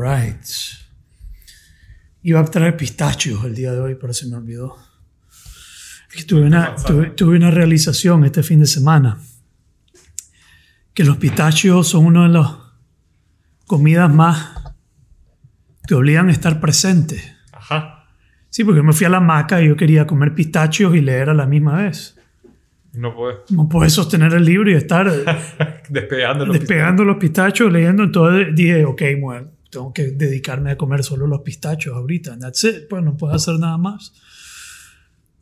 right. Iba a traer pistachos el día de hoy, pero se me olvidó. Es que tuve una, tuve, tuve una realización este fin de semana. Que los pistachos son una de las comidas más que obligan a estar presentes. Ajá. Sí, porque me fui a la maca y yo quería comer pistachos y leer a la misma vez. No puedes. No puedes sostener el libro y estar Despegando los despegando los pistachos, leyendo. Entonces dije, ok, bueno, tengo que dedicarme a comer solo los pistachos ahorita. That's it. Pues no puedo hacer nada más.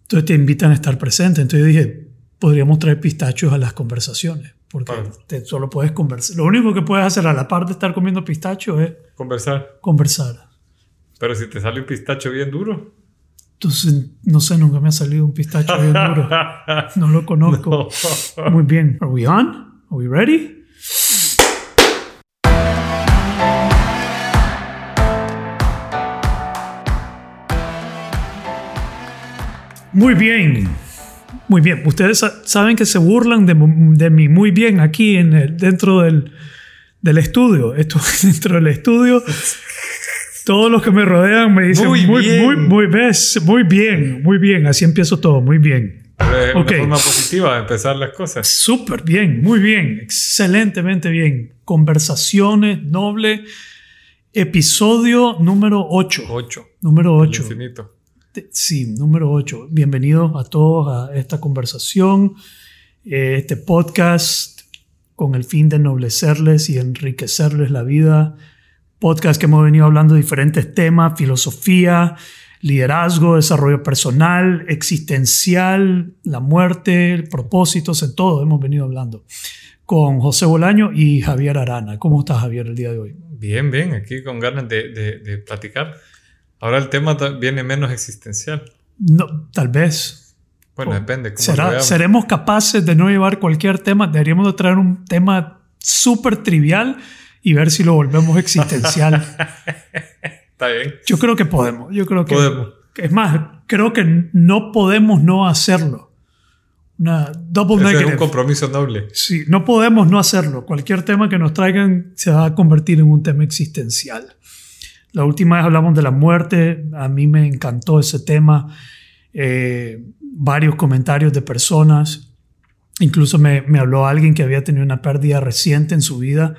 Entonces te invitan a estar presente. Entonces dije, podríamos traer pistachos a las conversaciones. Porque te- solo puedes conversar. Lo único que puedes hacer a la par de estar comiendo pistachos es Conversar. conversar. Pero si te sale un pistacho bien duro. Entonces, no sé, nunca me ha salido un pistacho bien duro. No lo conozco. No. Muy bien. Are we on? Are we ready? Muy bien. Muy bien. Ustedes sa- saben que se burlan de, mí muy bien aquí en el- dentro del, del estudio. Esto dentro del estudio. Todos los que me rodean me dicen Muy muy, bien. muy, muy, ves, muy bien, muy bien. Así empiezo todo, muy bien. Es una forma positiva de empezar las cosas. Súper bien, muy bien, excelentemente bien. Conversaciones noble, episodio número 8. Ocho. Número El 8. infinito. Sí, número 8. Bienvenidos a todos a esta conversación, eh, este podcast con el fin de ennoblecerles y enriquecerles la vida. Podcast que hemos venido hablando de diferentes temas, filosofía, liderazgo, desarrollo personal, existencial, la muerte, propósitos, en todo hemos venido hablando. Con José Bolaño y Javier Arana. ¿Cómo estás, Javier, el día de hoy? Bien, bien. Aquí con ganas de- de platicar. Ahora el tema viene menos existencial. No, tal vez. Bueno, Oh, depende. Cómo ¿Será-. ¿Seremos capaces de no llevar cualquier tema? Deberíamos de traer un tema súper trivial y ver si lo volvemos existencial. Está bien. Yo creo que podemos. Yo creo que Podemos. Es más, creo que no podemos no hacerlo. Una double Ese es negative. un compromiso noble. Sí, no podemos no hacerlo. Cualquier tema que nos traigan se va a convertir en un tema existencial. La última vez hablamos de la muerte. A mí me encantó ese tema. Eh, varios comentarios de personas. Incluso me, habló alguien que había tenido una pérdida reciente en su vida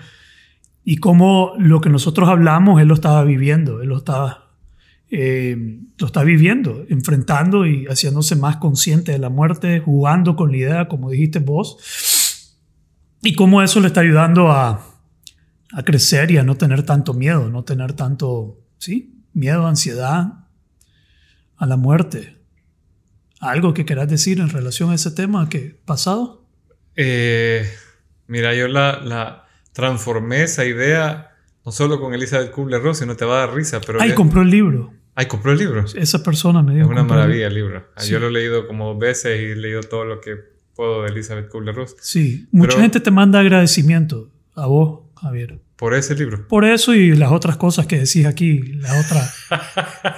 y cómo lo que nosotros hablamos, él lo estaba viviendo, él lo estaba, eh, lo está viviendo, enfrentando y haciéndose más consciente de la muerte, jugando con la idea, como dijiste vos, y cómo eso le está ayudando a, a crecer y a no tener tanto miedo, no tener tanto, sí, miedo, ansiedad a la muerte. ¿Algo que querás decir en relación a ese tema que pasado? Eh, mira, yo la, la transformé esa idea no solo con Elizabeth Kubler-Ross, sino te va a dar risa. Pero Ay, bien- compró el libro. Ay, compró el libro. Esa persona me Es dijo. una maravilla el libro. Ah, Sí. Yo lo he leído como dos veces y he leído todo lo que puedo de Elizabeth Kubler-Ross. Sí, mucha Pero- gente te manda agradecimiento a vos, Javier. Por ese libro. Por eso y las otras cosas que decís aquí, las otras.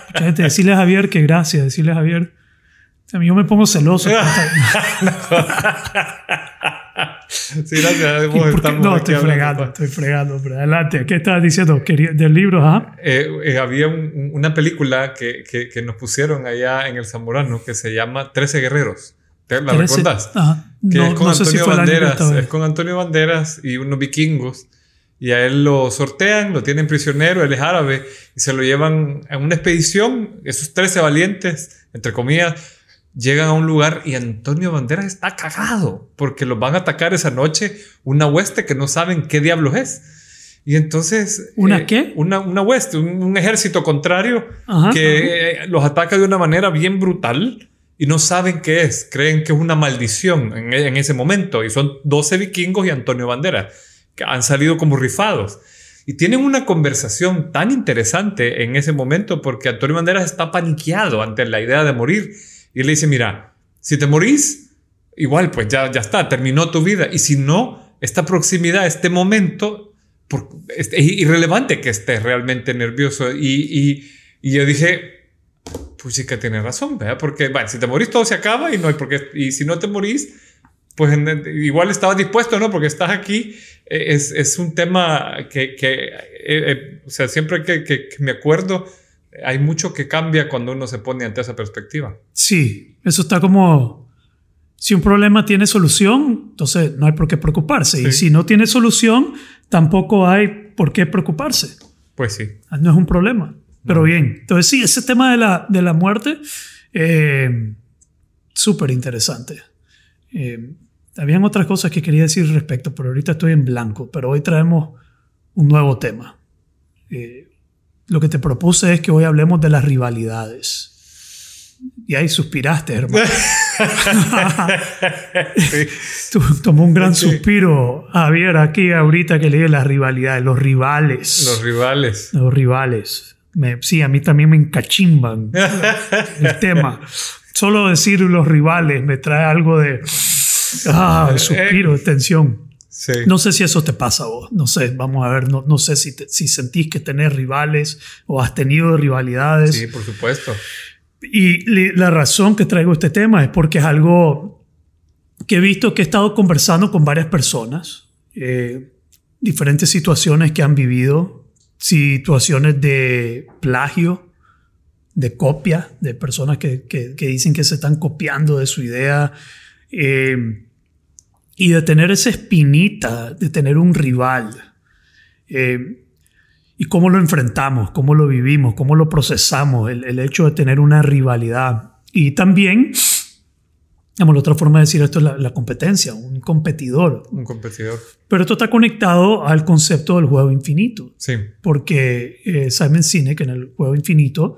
mucha gente, decirle a Javier que gracias, decirle a Javier. O sea, yo me pongo celoso. sí, gracias. No, estoy fregando, pa. estoy fregando. Pero adelante, ¿qué estabas diciendo? Del libro, ¿ah? Eh, eh, había un- un- una película que, que, que nos pusieron allá en el Zamorano que se llama Trece Guerreros. ¿Te la recordás? Ajá. que No, es con no si Antonio que Banderas, es con Antonio Banderas y unos vikingos. Y a él lo sortean, lo tienen prisionero, él es árabe, y se lo llevan a una expedición. Esos 13 valientes, entre comillas, llegan a un lugar y Antonio Banderas está cagado porque los van a atacar esa noche una hueste que no saben qué diablos es. Y entonces... ¿Una qué? Una, una hueste, un, un ejército contrario Ajá, que eh, los ataca de una manera bien brutal y no saben qué es. Creen que es una maldición en, en ese momento. Y son 12 vikingos y Antonio Banderas, han salido como rifados. Y tienen una conversación tan interesante en ese momento porque Antonio Banderas está paniqueado ante la idea de morir. Y le dice, mira, si te morís, igual pues ya, ya está, terminó tu vida. Y si no, esta proximidad, este momento, por- es, es irrelevante que estés realmente nervioso. Y, y, yo dije, pues sí que tiene razón, ¿verdad? Porque, bueno, si te morís todo se acaba y no hay. Y si no te morís, pues igual estabas dispuesto, ¿no? Porque estás aquí. Eh, es, es un tema que, que eh, eh, o sea, siempre que, que, me acuerdo, hay mucho que cambia cuando uno se pone ante esa perspectiva. Sí, eso está como, si un problema tiene solución, entonces no hay por qué preocuparse. Y si no tiene solución, tampoco hay por qué preocuparse. Pues sí. Ah, no es un problema. Pero bien, entonces sí, ese tema de la, de la muerte, eh, súper interesante. Eh, habían otras cosas que quería decir respecto, pero ahorita estoy en blanco. Pero hoy traemos un nuevo tema. Eh, lo que te propuse es que hoy hablemos de las rivalidades. Y ahí suspiraste, hermano. Tomó un gran suspiro Javier aquí ahorita que leí las rivalidades, los rivales. Los rivales. Los rivales. sí, a mí también me encachimban el tema. Solo decir los rivales me trae algo de, ah, suspiro, de tensión. No sé si eso te pasa a vos, no sé, vamos a ver, no, no sé si, si sentís que tenés rivales o has tenido rivalidades. Sí, por supuesto. Y la razón que traigo este tema es porque es algo que he visto que he estado conversando con varias personas, eh, diferentes situaciones que han vivido, situaciones de plagio, de copia, de personas que, que, dicen que se están copiando de su idea, eh, y de tener esa espinita, de tener un rival. Eh, y cómo lo enfrentamos, cómo lo vivimos, cómo lo procesamos, el, hecho de tener una rivalidad. Y también, digamos, la otra forma de decir esto es la, competencia, un competidor. Un competidor. Pero esto está conectado al concepto del juego infinito. Sí. Porque eh, Simon Sinek en el juego infinito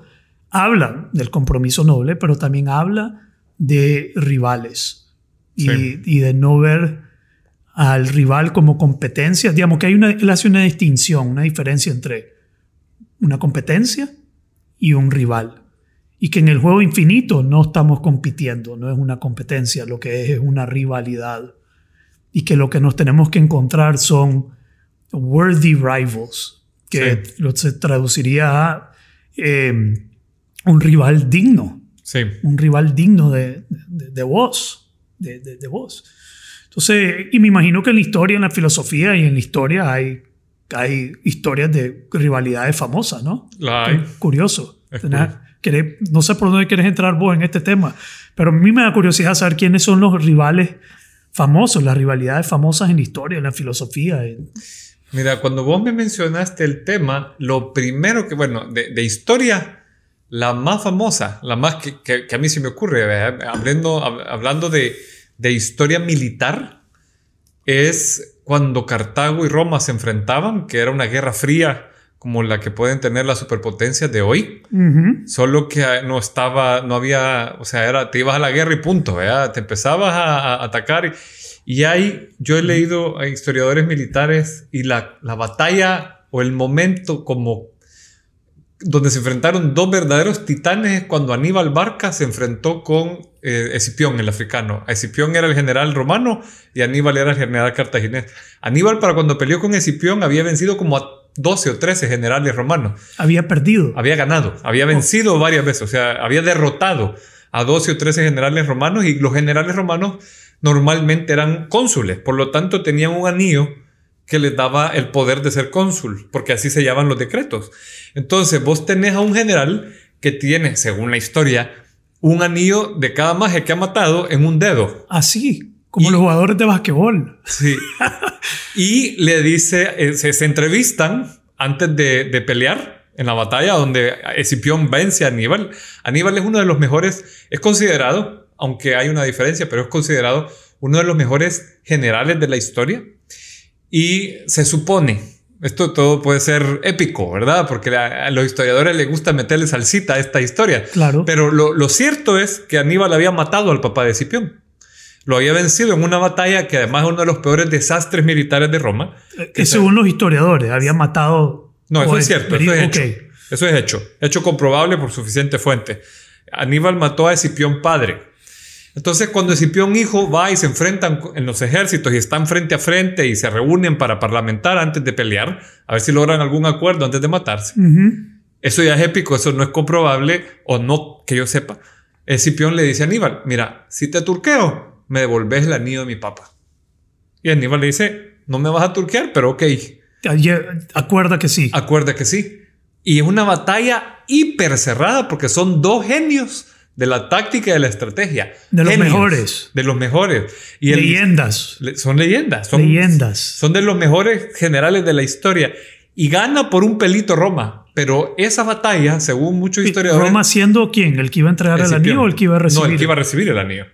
habla del compromiso noble, pero también habla de rivales y, y de no ver al rival como competencia. Digamos que hay una, él hace una distinción, una diferencia entre una competencia y un rival. Y que en el juego infinito no estamos compitiendo, no es una competencia, lo que es es una rivalidad. Y que lo que nos tenemos que encontrar son worthy rivals, que se traduciría a em, un rival digno. Sí. Un rival digno de, de, vos. De, de, vos. Entonces, y me imagino que en la historia, en la filosofía y en la historia hay, hay historias de rivalidades famosas, ¿no? La hay. Curioso. no sé por dónde quieres entrar vos en este tema, pero a mí me da curiosidad saber quiénes son los rivales famosos, las rivalidades famosas en la historia, en la filosofía. Mira, cuando vos me mencionaste el tema, lo primero que, bueno, de, historia, la más famosa, la más que, que, a mí se me ocurre, hablando, hablando de, de historia militar es cuando Cartago y Roma se enfrentaban, que era una guerra fría como la que pueden tener las superpotencias de hoy, solo que no estaba, no había, o sea, era, te ibas a la guerra y punto, te empezabas a, atacar. Y, y, hay, yo he leído a historiadores militares y la, la batalla o el momento como donde se enfrentaron dos verdaderos titanes cuando Aníbal Barca se enfrentó con eh, Escipión, el africano. Escipión era el general romano y Aníbal era el general cartaginés. Aníbal, para cuando peleó con Escipión, había vencido como a 12 o 13 generales romanos. Había perdido. Había ganado, había vencido varias veces, o sea, había derrotado a 12 o 13 generales romanos y los generales romanos normalmente eran cónsules, por lo tanto tenían un anillo que les daba el poder de ser cónsul, porque así se llaman los decretos. Entonces vos tenés a un general que tiene, según la historia, un anillo de cada magia que ha matado en un dedo. Así, como los jugadores de basquetbol. Sí. y le dice, eh, se, entrevistan antes de, de, pelear en la batalla donde Escipión vence a Aníbal. Aníbal es uno de los mejores, es considerado, aunque hay una diferencia, pero es considerado uno de los mejores generales de la historia. Y se supone, esto todo puede ser épico, ¿verdad? Porque a, los historiadores les gusta meterle salsita a esta historia. Claro. Pero lo, cierto es que Aníbal había matado al papá de Escipión. Lo había vencido en una batalla que además es uno de los peores desastres militares de Roma. Eh, que según los historiadores, había matado... No, eso es cierto, eso es hecho. Eso es hecho. Hecho comprobable por suficiente fuente. Aníbal mató a Escipión padre. Entonces, cuando Escipión hijo va y se enfrentan en los ejércitos y están frente a frente y se reúnen para parlamentar antes de pelear, a ver si logran algún acuerdo antes de matarse. Eso ya es épico, eso no es comprobable o no que yo sepa. Escipión le dice a Aníbal, mira, si te turqueo, me devolves el anillo de mi papá. Y Aníbal le dice, no me vas a turquear, pero ok. Acuerda que sí. Acuerda que sí. Y es una batalla hiper cerrada porque son dos genios de la táctica y de la estrategia. De los mejores. De los mejores. Y leyendas. son leyendas. Son, leyendas. Son de los mejores generales de la historia. Y gana por un pelito Roma. Pero esa batalla, según muchos historiadores... ¿Roma siendo quién? ¿El que iba a entregar el, anillo o el que iba a recibir? No, el que iba a recibir el anillo.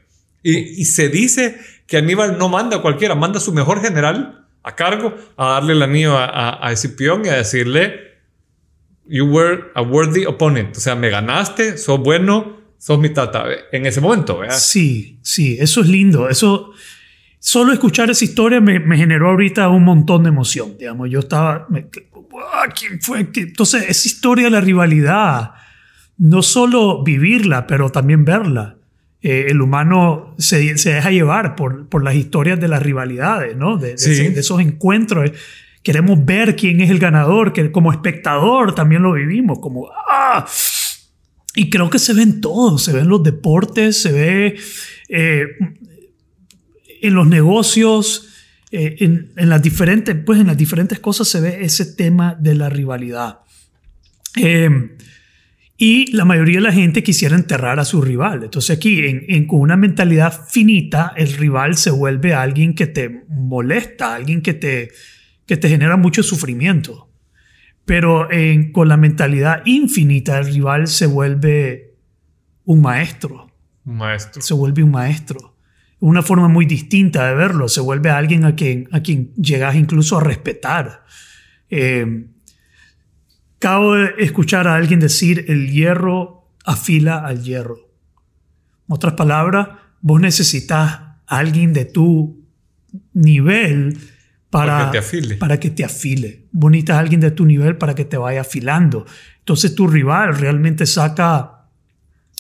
Y, y se dice que Aníbal no manda a cualquiera, manda a su mejor general a cargo a darle el anillo a, a, a Escipión y a decirle, you were a worthy opponent, o sea, me ganaste, sos bueno, sos mi tata, en ese momento, ¿verdad? Sí, sí, eso es lindo, eso, solo escuchar esa historia me, me generó ahorita un montón de emoción, digamos, yo estaba, ¿quién fue? Entonces, esa historia de la rivalidad, no solo vivirla, pero también verla. Eh, el humano se, se, deja llevar por, por las historias de las rivalidades, ¿no? De, de, esos encuentros. Queremos ver quién es el ganador, que como espectador también lo vivimos, como ¡ah! Y creo que se ven todos, se ven los deportes, se ve eh, en los negocios, eh, en, las diferentes, pues en las diferentes cosas se ve ese tema de la rivalidad. Eh, y la mayoría de la gente quisiera enterrar a su rival. Entonces aquí, con una mentalidad finita, el rival se vuelve alguien que te molesta, alguien que te, que te genera mucho sufrimiento. Pero con la mentalidad infinita, el rival se vuelve un maestro. Un maestro. Se vuelve un maestro. Una forma muy distinta de verlo. Se vuelve alguien a quien, a quien llegas incluso a respetar. Eh, Acabo de escuchar a alguien decir el hierro afila al hierro. En otras palabras, vos necesitas a alguien de tu nivel para, que te afile. Para que te afile. Vos necesitas a alguien de tu nivel para que te vaya afilando. Entonces tu rival realmente saca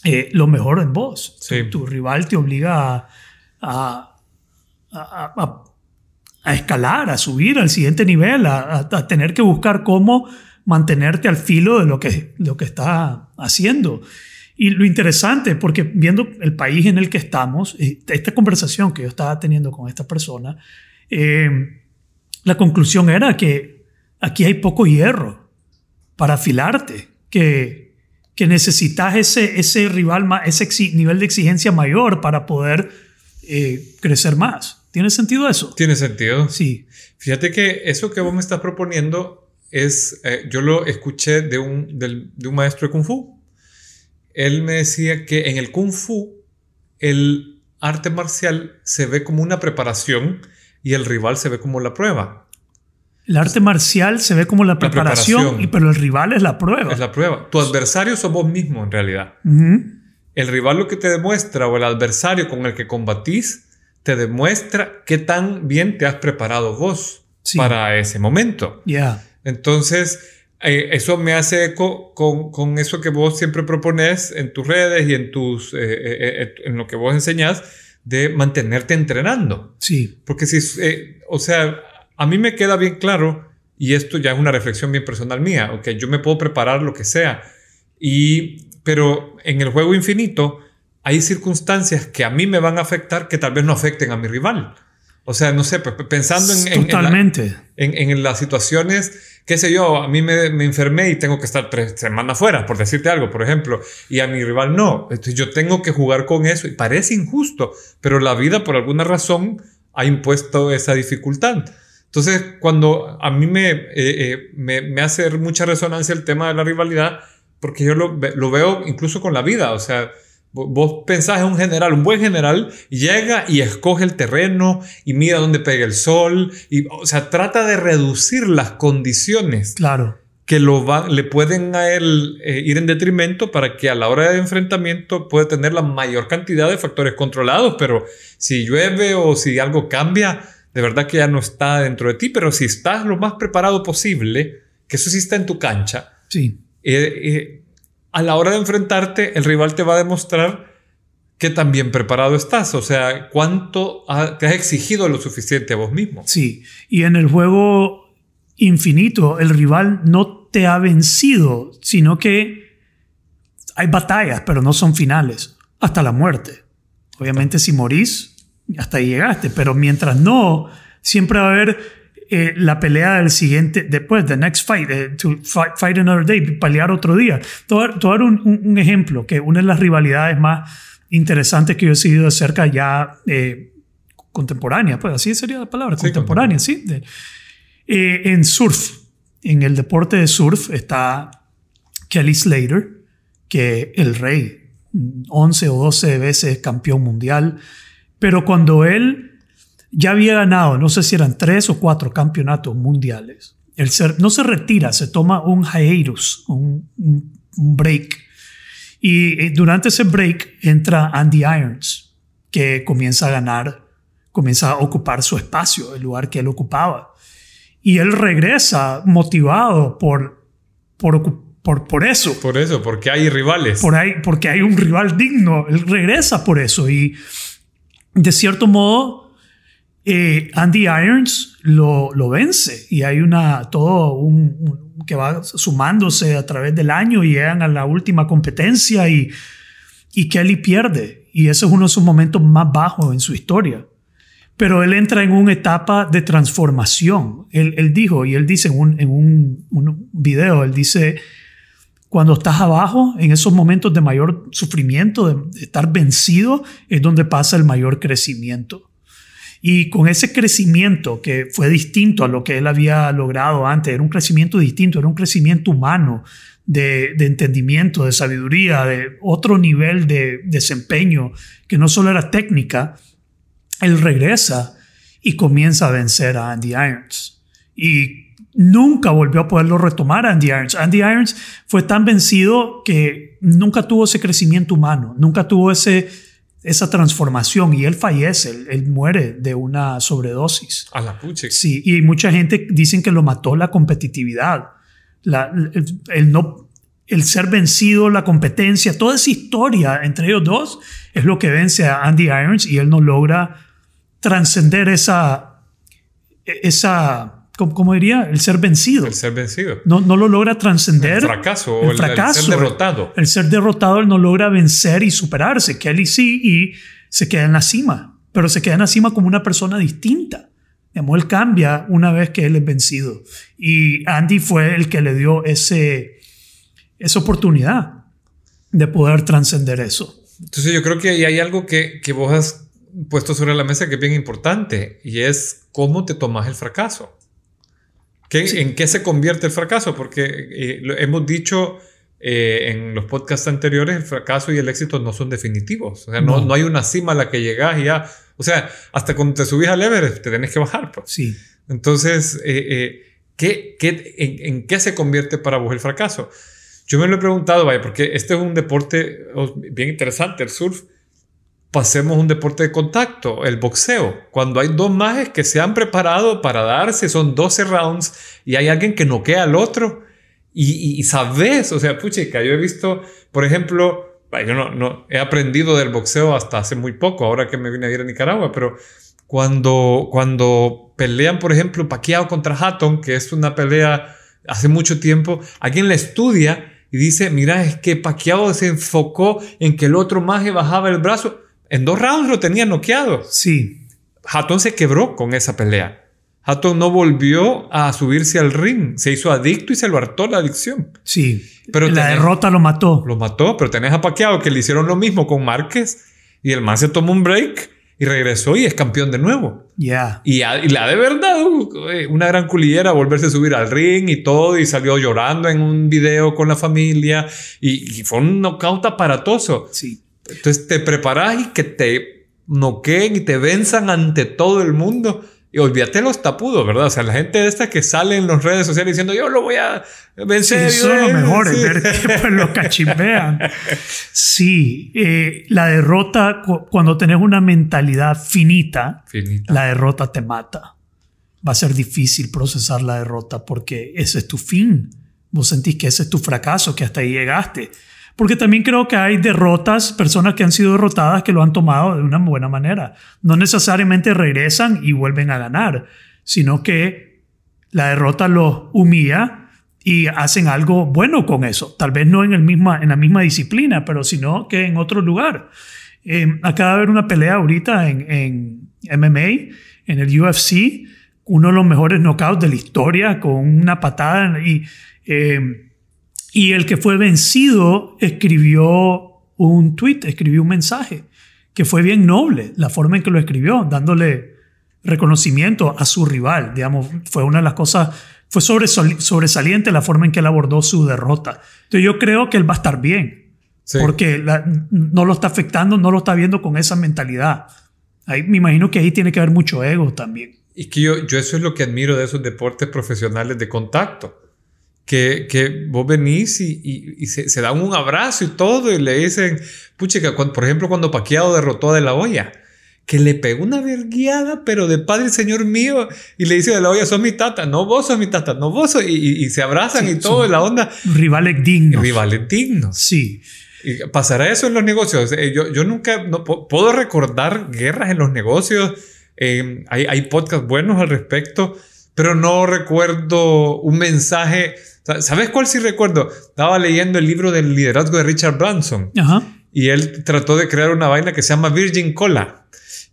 eh, lo mejor en vos. Tu, rival te obliga a, a, escalar, a subir al siguiente nivel, a, tener que buscar cómo mantenerte al filo de lo que, lo que está haciendo. Y lo interesante, porque viendo el país en el que estamos, esta conversación que yo estaba teniendo con esta persona, eh, la conclusión era que aquí hay poco hierro para afilarte, que, que necesitas ese, ese rival, ese nivel de exigencia mayor para poder eh, crecer más. ¿Tiene sentido eso? Tiene sentido. Sí. Fíjate que eso que vos me estás proponiendo es, eh, yo lo escuché de un, de un maestro de Kung Fu. Él me decía que en el Kung Fu el arte marcial se ve como una preparación y el rival se ve como la prueba. El arte marcial se ve como la preparación, Y, pero el rival es la prueba. Es la prueba. Tu adversario sos vos mismo en realidad. El rival lo que te demuestra o el adversario con el que combatís te demuestra qué tan bien te has preparado vos para ese momento. Ya. Entonces, eh, eso me hace eco con, con, eso que vos siempre propones en tus redes y en, tus, eh, eh, en lo que vos enseñás de mantenerte entrenando. Sí. Porque si, o sea, a mí me queda bien claro, y esto ya es una reflexión bien personal mía, ok, yo me puedo preparar lo que sea, y, pero en el juego infinito hay circunstancias que a mí me van a afectar que tal vez no afecten a mi rival. O sea, no sé, pensando en, Totalmente. en, en, las situaciones, qué sé yo, a mí me, me, enfermé y tengo que estar tres semanas fuera, por decirte algo, por ejemplo, y a mi rival no. Entonces yo tengo que jugar con eso y parece injusto, pero la vida por alguna razón ha impuesto esa dificultad. Entonces, cuando a mí me, eh, eh, me, me, hace mucha resonancia el tema de la rivalidad, porque yo lo, lo veo incluso con la vida, o sea, Vos pensás en un general, un buen general, llega y escoge el terreno y mira dónde pega el sol. Y, o sea, trata de reducir las condiciones claro. que lo le pueden a él eh, ir en detrimento para que a la hora de enfrentamiento pueda tener la mayor cantidad de factores controlados. Pero si llueve o si algo cambia, de verdad que ya no está dentro de ti. Pero si estás lo más preparado posible, que eso sí está en tu cancha. Sí. Eh, eh, a la hora de enfrentarte, el rival te va a demostrar que tan bien preparado estás, o sea, cuánto te has exigido lo suficiente a vos mismo. Sí, y en el juego infinito, el rival no te ha vencido, sino que hay batallas, pero no son finales, hasta la muerte. Obviamente, si morís, hasta ahí llegaste. Pero mientras no, siempre va a haber eh, la pelea del siguiente, después, the next fight, eh, to fight, fight, another day, pelear otro día. Todo, todo un, un, ejemplo, que una de las rivalidades más interesantes que yo he seguido de cerca ya eh, contemporánea, pues así sería la palabra, sí, contemporánea, sí. De, en surf, en el deporte de surf está Kelly Slater, que el rey, 11 o 12 veces campeón mundial, pero cuando él ya había ganado, no sé si eran tres o cuatro campeonatos mundiales, él no se retira, se toma un hiatus, un, un break. Y durante ese break entra Andy Irons, que comienza a ganar, comienza a ocupar su espacio, el lugar que él ocupaba. Y él regresa motivado por, por, por, por eso. Por eso, porque hay rivales. Por ahí, porque hay un rival digno. Él regresa por eso. Y de cierto modo, eh, Andy Irons lo, vence. Y hay una, todo un, que va sumándose a través del año y llegan a la última competencia y, y Kelly pierde. Y ese es uno de sus momentos más bajos en su historia pero él entra en una etapa de transformación. Él, él dijo, y él dice en, un, en un, video, él dice, cuando estás abajo, en esos momentos de mayor sufrimiento, de, estar vencido, es donde pasa el mayor crecimiento. Y con ese crecimiento que fue distinto a lo que él había logrado antes, era un crecimiento distinto, era un crecimiento humano, de, de entendimiento, de sabiduría, de otro nivel de desempeño, que no solo era técnica, él regresa y comienza a vencer a Andy Irons. Y nunca volvió a poderlo retomar Andy Irons. Andy Irons fue tan vencido que nunca tuvo ese crecimiento humano, nunca tuvo ese, esa transformación y él fallece, él, muere de una sobredosis. A la puche. Sí, y mucha gente dicen que lo mató la competitividad, la, el, no, el ser vencido, la competencia, toda esa historia entre ellos dos es lo que vence a Andy Irons y él no logra trascender esa, esa como diría, el ser vencido. El ser vencido. No, no lo logra trascender. El fracaso. El, fracaso. El ser derrotado. El, ser derrotado, él no logra vencer y superarse. Kelly sí y se queda en la cima. Pero se queda en la cima como una persona distinta. Él cambia una vez que él es vencido. Y Andy fue el que le dio ese, esa oportunidad de poder trascender eso. Entonces yo creo que hay algo que, que vos has puesto sobre la mesa que es bien importante y es cómo te tomas el fracaso. ¿En qué se convierte el fracaso? Porque eh, hemos dicho eh, en los podcasts anteriores, el fracaso y el éxito no son definitivos. O sea, no, no. hay una cima a la que llegas y ya. O sea, hasta cuando te subís al Everest te tenés que bajar. Pues. Sí. Entonces, eh, ¿qué, qué, en, qué se convierte para vos el fracaso? Yo me lo he preguntado, vaya, porque este es un deporte oh, bien interesante, el surf pasemos un deporte de contacto, el boxeo. Cuando hay dos majes que se han preparado para darse, son 12 rounds y hay alguien que noquea al otro y, sabes, o sea, puchica, yo he visto, por ejemplo, yo no, no, he aprendido del boxeo hasta hace muy poco, ahora que me vine a ir a Nicaragua, pero cuando, cuando pelean, por ejemplo, Pacquiao contra Hatton, que es una pelea hace mucho tiempo, alguien la estudia y dice, mira, es que Pacquiao se enfocó en que el otro maje bajaba el brazo en dos rounds lo tenía noqueado. Sí. Hatton se quebró con esa pelea. Hatton no volvió a subirse al ring. Se hizo adicto y se lo hartó la adicción. Sí. Pero la derrota lo mató. Lo mató, pero tenés a Pacquiao que le hicieron lo mismo con Márquez y el man se tomó un break y regresó y es campeón de nuevo. Ya. Y, la de verdad, una gran culillera volverse a subir al ring y todo y salió llorando en un video con la familia y, y fue un knockout aparatoso. Sí. Entonces te preparas y que te noqueen y te venzan ante todo el mundo. Y olvídate los tapudos, ¿verdad? O sea, la gente de esta que sale en las redes sociales diciendo yo lo voy a vencer. Sí, eso es lo mejor, ver que pues, lo cachimbean. Sí, eh, la derrota, cuando tenés una mentalidad finita, finita, la derrota te mata. Va a ser difícil procesar la derrota porque ese es tu fin. Vos sentís que ese es tu fracaso, que hasta ahí llegaste. Porque también creo que hay derrotas, personas que han sido derrotadas que lo han tomado de una buena manera. No necesariamente regresan y vuelven a ganar, sino que la derrota los humilla y hacen algo bueno con eso. Tal vez no en, el misma, en la misma disciplina, pero sino que en otro lugar. Eh, acaba de haber una pelea ahorita en, en MMA, en el UFC, uno de los mejores knockouts de la historia, con una patada y, eh, y el que fue vencido escribió un tweet, escribió un mensaje que fue bien noble, la forma en que lo escribió, dándole reconocimiento a su rival, digamos, fue una de las cosas, fue sobresaliente la forma en que él abordó su derrota. Entonces yo creo que él va a estar bien, porque no lo está afectando, no lo está viendo con esa mentalidad. Ahí, me imagino que ahí tiene que haber mucho ego también. Y que yo, yo eso es lo que admiro de esos deportes profesionales de contacto. Que, que vos venís y, y, se, se, dan un abrazo y todo y le dicen, pucha, por ejemplo, cuando Paquiao derrotó a De La Hoya, que le pegó una verguiada, pero de padre señor mío, y le dice de la olla, sos mi tata, no vos sos mi tata, no vos sos, y, y, se abrazan y todo, la onda. Rivales dignos. Rivales dignos. Sí. Y pasará eso en los negocios. Eh, yo, yo nunca no, puedo recordar guerras en los negocios. Eh, hay, hay podcasts buenos al respecto, pero no recuerdo un mensaje. ¿Sabes cuál sí recuerdo? Estaba leyendo el libro del liderazgo de Richard Branson. Ajá. Y él trató de crear una vaina que se llama Virgin Cola.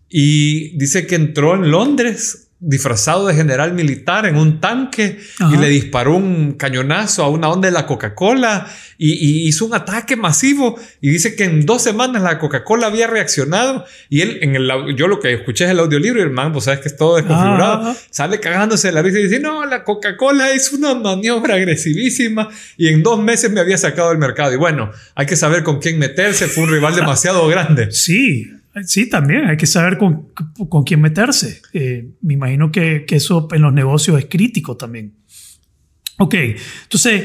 Y dice que entró en Londres disfrazado de general militar en un tanque y le disparó un cañonazo a una onda de la Coca-Cola y, hizo un ataque masivo. Y dice que en dos semanas la Coca-Cola había reaccionado y él en el yo lo que escuché es el audiolibro y el man pues sabes que es todo desconfigurado. Sale cagándose de la risa y dice no la Coca-Cola es una maniobra agresivísima y en dos meses me había sacado del mercado y bueno hay que saber con quién meterse fue un rival demasiado grande. Sí Sí, también hay que saber con, con quién meterse. Eh, me imagino que, que, eso en los negocios es crítico también. Ok, entonces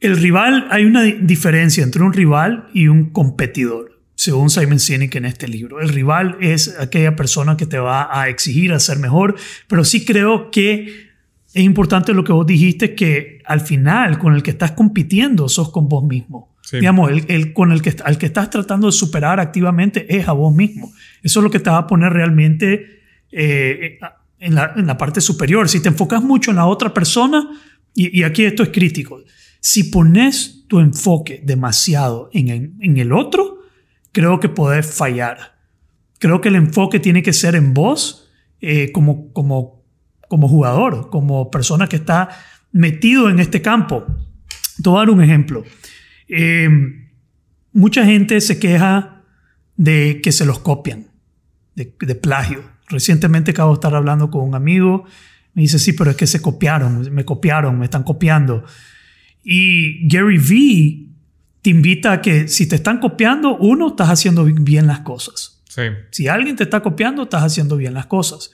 el rival, hay una diferencia entre un rival y un competidor, según Simon Sinek en este libro. El rival es aquella persona que te va a exigir a ser mejor, pero sí creo que es importante lo que vos dijiste, que al final con el que estás compitiendo sos con vos mismo. Digamos, el, con el que, al que estás tratando de superar activamente es a vos mismo. Eso es lo que te va a poner realmente eh, en, la, en, la, parte superior. Si te enfocas mucho en la otra persona, y, y aquí esto es crítico, si pones tu enfoque demasiado en, en, el otro, creo que podés fallar. Creo que el enfoque tiene que ser en vos eh, como, como, como jugador, como persona que está metido en este campo. Te voy a dar un ejemplo. Eh, mucha gente se queja de que se los copian, de, plagio. Recientemente acabo de estar hablando con un amigo, me dice, sí, pero es que se copiaron, me copiaron, me están copiando. Y Gary Vee te invita a que si te están copiando, uno, estás haciendo bien las cosas. Si alguien te está copiando, estás haciendo bien las cosas.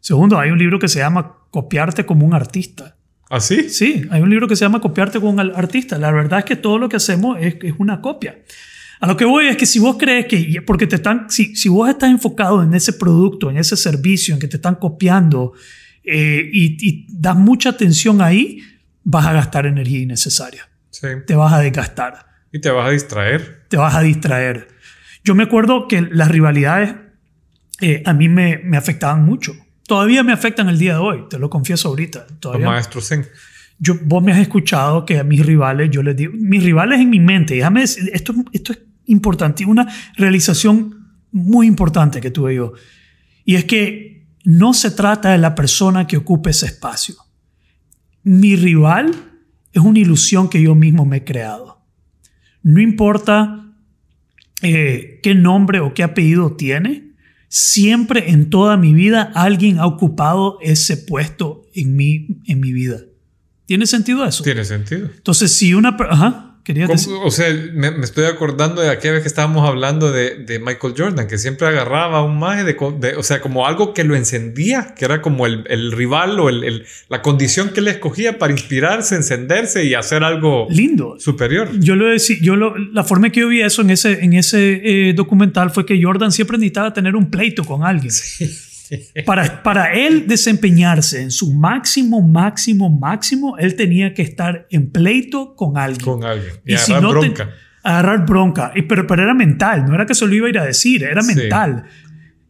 Segundo, hay un libro que se llama Copiarte como un artista. ¿Ah, sí? Sí, hay un libro que se llama Copiarte con un artista. La verdad es que todo lo que hacemos es, es una copia. A lo que voy es que si vos crees que, porque te están, si, si vos estás enfocado en ese producto, en ese servicio, en que te están copiando eh, y, y, das mucha atención ahí, vas a gastar energía innecesaria. Sí. Te vas a desgastar. Y te vas a distraer. Te vas a distraer. Yo me acuerdo que las rivalidades eh, a mí me, me afectaban mucho todavía me afectan el día de hoy, te lo confieso ahorita. Todavía, maestro Zen. Yo, vos me has escuchado que a mis rivales, yo les digo, mis rivales en mi mente, déjame decir, esto, esto es importante, una realización muy importante que tuve yo. Y es que no se trata de la persona que ocupe ese espacio. Mi rival es una ilusión que yo mismo me he creado. No importa eh, qué nombre o qué apellido tiene, Siempre en toda mi vida alguien ha ocupado ese puesto en mi, en mi vida. ¿Tiene sentido eso? Tiene sentido. Entonces, si una... Ajá. O sea, me, estoy acordando de aquella vez que estábamos hablando de, de Michael Jordan, que siempre agarraba un maje de, o sea, como algo que lo encendía, que era como el, el rival o el, el, la condición que le escogía para inspirarse, encenderse y hacer algo lindo, superior. Yo lo decía, yo lo, la forma que yo vi eso en ese, en ese eh, documental fue que Jordan siempre necesitaba tener un pleito con alguien. Sí. Para, para él desempeñarse en su máximo, máximo, máximo, él tenía que estar en pleito con alguien. Con alguien. Y, agarrar bronca. agarrar bronca. Y, pero, pero era mental, no era que se lo iba a ir a decir, era mental.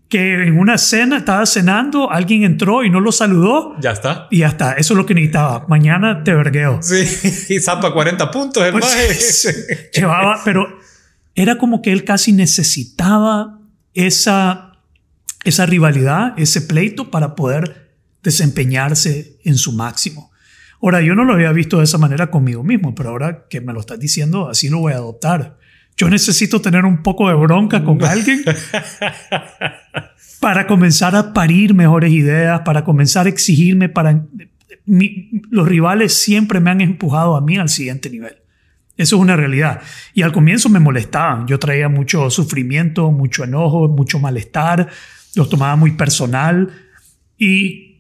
Que en una cena estaba cenando, alguien entró y no lo saludó. Ya está. Y ya está. Eso es lo que necesitaba. Mañana te vergueo. Sí, y zapa 40 puntos el pues, Llevaba, pero era como que él casi necesitaba esa, esa rivalidad, ese pleito para poder desempeñarse en su máximo. Ahora, yo no lo había visto de esa manera conmigo mismo, pero ahora que me lo estás diciendo, así lo voy a adoptar. Yo necesito tener un poco de bronca con alguien para comenzar a parir mejores ideas, para comenzar a exigirme, para... los rivales siempre me han empujado a mí al siguiente nivel. Eso es una realidad. Y al comienzo me molestaban. Yo traía mucho sufrimiento, mucho enojo, mucho malestar. Los tomaba muy personal. Y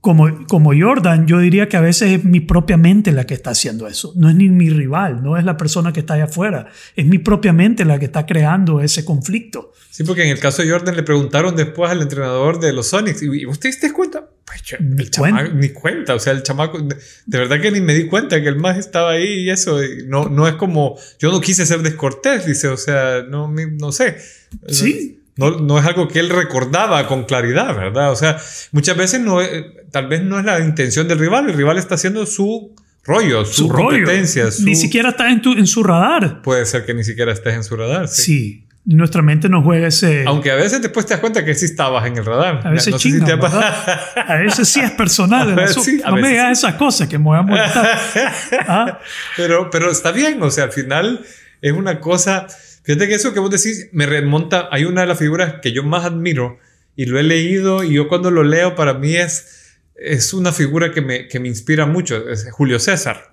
como, como Jordan, yo diría que a veces es mi propia mente la que está haciendo eso. No es ni mi rival, no es la persona que está allá afuera. Es mi propia mente la que está creando ese conflicto. Sí, porque en el caso de Jordan le preguntaron después al entrenador de los Sonics, ¿y usted se cuenta? Pues el chamaco, ni cuenta, o sea, el chamaco, de verdad que ni me di cuenta que el más estaba ahí y eso, no, no es como, yo no quise ser descortés, dice, o sea, no, no sé. Sí. No, no, es algo que él recordaba con claridad, ¿verdad? O sea, muchas veces no, tal vez no es la intención del rival, el rival está haciendo su rollo, su, competencia. Ni siquiera está en, tu, en su radar. Puede ser que ni siquiera estés en su radar. Sí. sí. Nuestra mente no juega ese. Aunque a veces después te das cuenta que sí estabas en el radar. A veces A veces sí es personal. no me digas esas cosas que me voy a molestar. ¿Ah? pero, pero está bien, o sea, al final es una cosa Fíjate que eso que vos decís me remonta, hay una de las figuras que yo más admiro y lo he leído y yo cuando lo leo para mí es, es una figura que me, que me inspira mucho, es Julio César.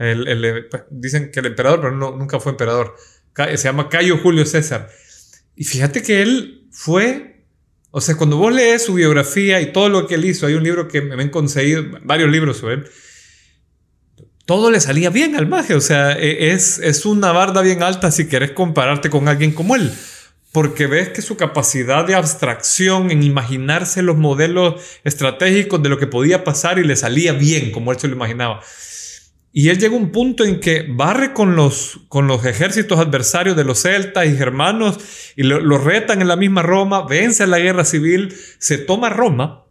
el, pues, dicen que el emperador, pero no, nunca fue emperador. Se llama Cayo Julio César. Y fíjate que él fue, o sea, cuando vos lees su biografía y todo lo que él hizo, hay un libro que me han conseguido, varios libros sobre él, todo le salía bien al maje. O sea, e, es, es una barda bien alta si querés compararte con alguien como él. Porque ves que su capacidad de abstracción en imaginarse los modelos estratégicos de lo que podía pasar y le salía bien como él se lo imaginaba. Y él llega a un punto en que barre con los, con los ejércitos adversarios de los celtas y germanos y los retan en la misma Roma, vence la guerra civil, se toma Roma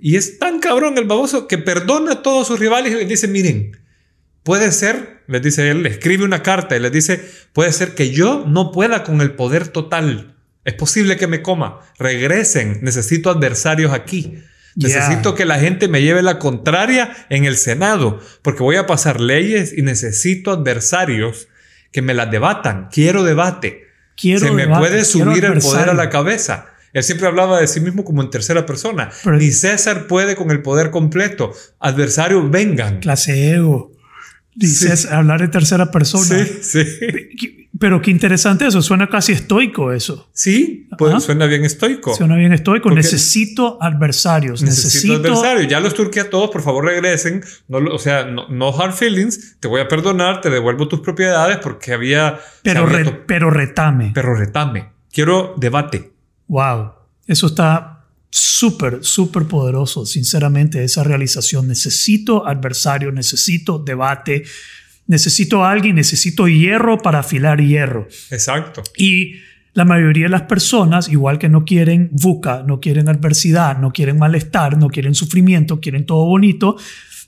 y es tan cabrón el baboso que perdona a todos sus rivales y les dice, miren, Puede ser, les dice él, le escribe una carta y les dice, puede ser que yo no pueda con el poder total. Es posible que me coma. Regresen, necesito adversarios aquí. Necesito que la gente me lleve la contraria en el Senado, porque voy a pasar leyes y necesito adversarios que me las debatan. Quiero debate. Quiero Se me puede subir el poder a la cabeza. Él siempre hablaba de sí mismo como en tercera persona. Ni César puede con el poder completo. Adversarios, vengan. Clase ego. Dices hablar de tercera persona. Sí, sí. Pero qué interesante eso, suena casi estoico eso. Sí, pues suena bien estoico. Suena bien estoico. necesito adversarios. Necesito, adversarios. Ya los turqué a todos, por favor regresen. No, o sea, no, hard feelings. Te voy a perdonar, te devuelvo tus propiedades porque había... Pero, pero retame. Pero retame. Quiero debate. Wow. Eso está súper, súper poderoso, sinceramente, esa realización. Necesito adversario, necesito debate, necesito alguien, necesito hierro para afilar hierro. Exacto. Y la mayoría de las personas, igual que no quieren buca, no quieren adversidad, no quieren malestar, no quieren sufrimiento, quieren todo bonito,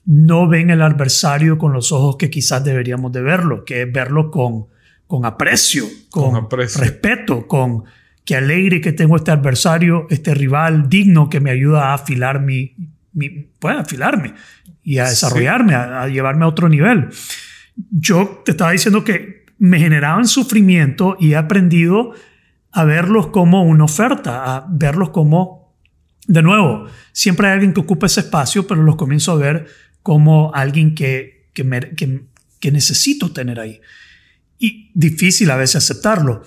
no ven el adversario con los ojos que quizás deberíamos de verlo, que es verlo con, con aprecio, con, respeto, con que alegre que tengo este adversario, este rival digno que me ayuda a afilar mi, mi pues, afilarme y a desarrollarme, a, llevarme a otro nivel. Yo te estaba diciendo que me generaban sufrimiento y he aprendido a verlos como una oferta, a verlos como, de nuevo, siempre hay alguien que ocupa ese espacio, pero los comienzo a ver como alguien que, que, que, que necesito tener ahí. Y difícil a veces aceptarlo.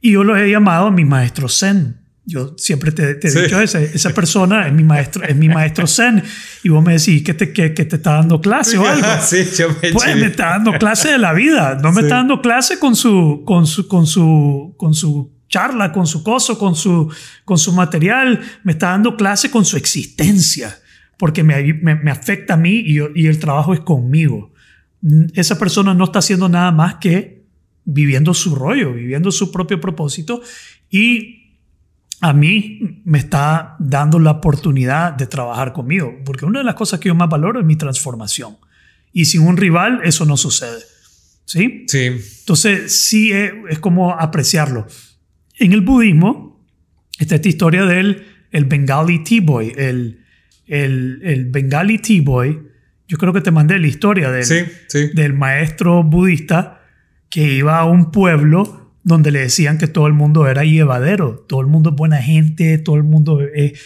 Y yo los he llamado mi maestro Zen. Yo siempre te, he dicho eso. Esa persona es mi maestro, es mi maestro Zen. Y vos me decís que te, que, te está dando clase o algo. Sí, yo me Pues me está dando clase de la vida. No me está dando clase con su, con su, con su, con su charla, con su coso, con su, con su material. Me está dando clase con su existencia. Porque me, me, me afecta a mí y, y el trabajo es conmigo. Esa persona no está haciendo nada más que viviendo su rollo, viviendo su propio propósito y a mí me está dando la oportunidad de trabajar conmigo, porque una de las cosas que yo más valoro es mi transformación. Y sin un rival eso no sucede. ¿Sí? Sí. Entonces sí es, como apreciarlo. En el budismo, Está esta historia del el Bengali T-Boy, el, el, el Bengali T-Boy. Yo creo que te mandé la historia del, Sí, sí. del maestro budista que iba a un pueblo donde le decían que todo el mundo era llevadero, todo el mundo es buena gente, todo el mundo es,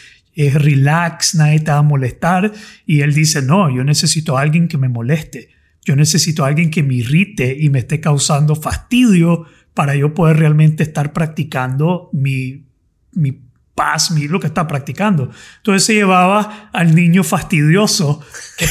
relax, nadie te va a molestar. Y él dice, no, yo necesito a alguien que me moleste, yo necesito a alguien que me irrite y me esté causando fastidio para yo poder realmente estar practicando mi, mi paz, mi, lo que está practicando. Entonces se llevaba al niño fastidioso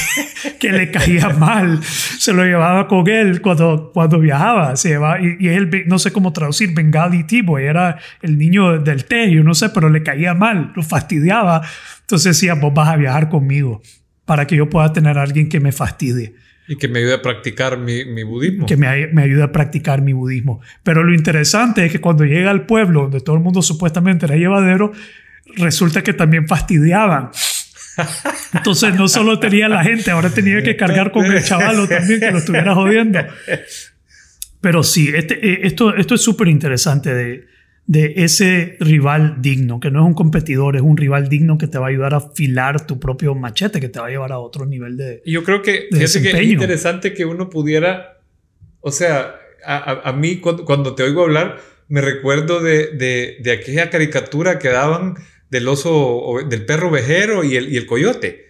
que, le caía mal, se lo llevaba con él cuando, cuando viajaba, se llevaba, y, él, no sé cómo traducir, Bengali T-Boy, era el niño del té, yo no sé, pero le caía mal, lo fastidiaba. Entonces decía, vos vas a viajar conmigo para que yo pueda tener alguien que me fastidie Y que me ayude a practicar mi, mi budismo. que me, me ayude a practicar mi budismo. Pero lo interesante es que cuando llega al pueblo donde todo el mundo supuestamente era llevadero, resulta que también fastidiaban. Entonces no solo tenía la gente, ahora tenía que cargar con el chavalo también que lo estuviera jodiendo. Pero sí, este, eh, esto, esto es súper interesante de, de ese rival digno, que no es un competidor, es un rival digno que te va a ayudar a afilar tu propio machete, que te va a llevar a otro nivel de... Yo creo que, de fíjate que es interesante que uno pudiera, o sea, a, a- a mí cuando, cuando te oigo hablar, me recuerdo de, de, de aquella caricatura que daban del oso, del perro ovejero y el, y el coyote.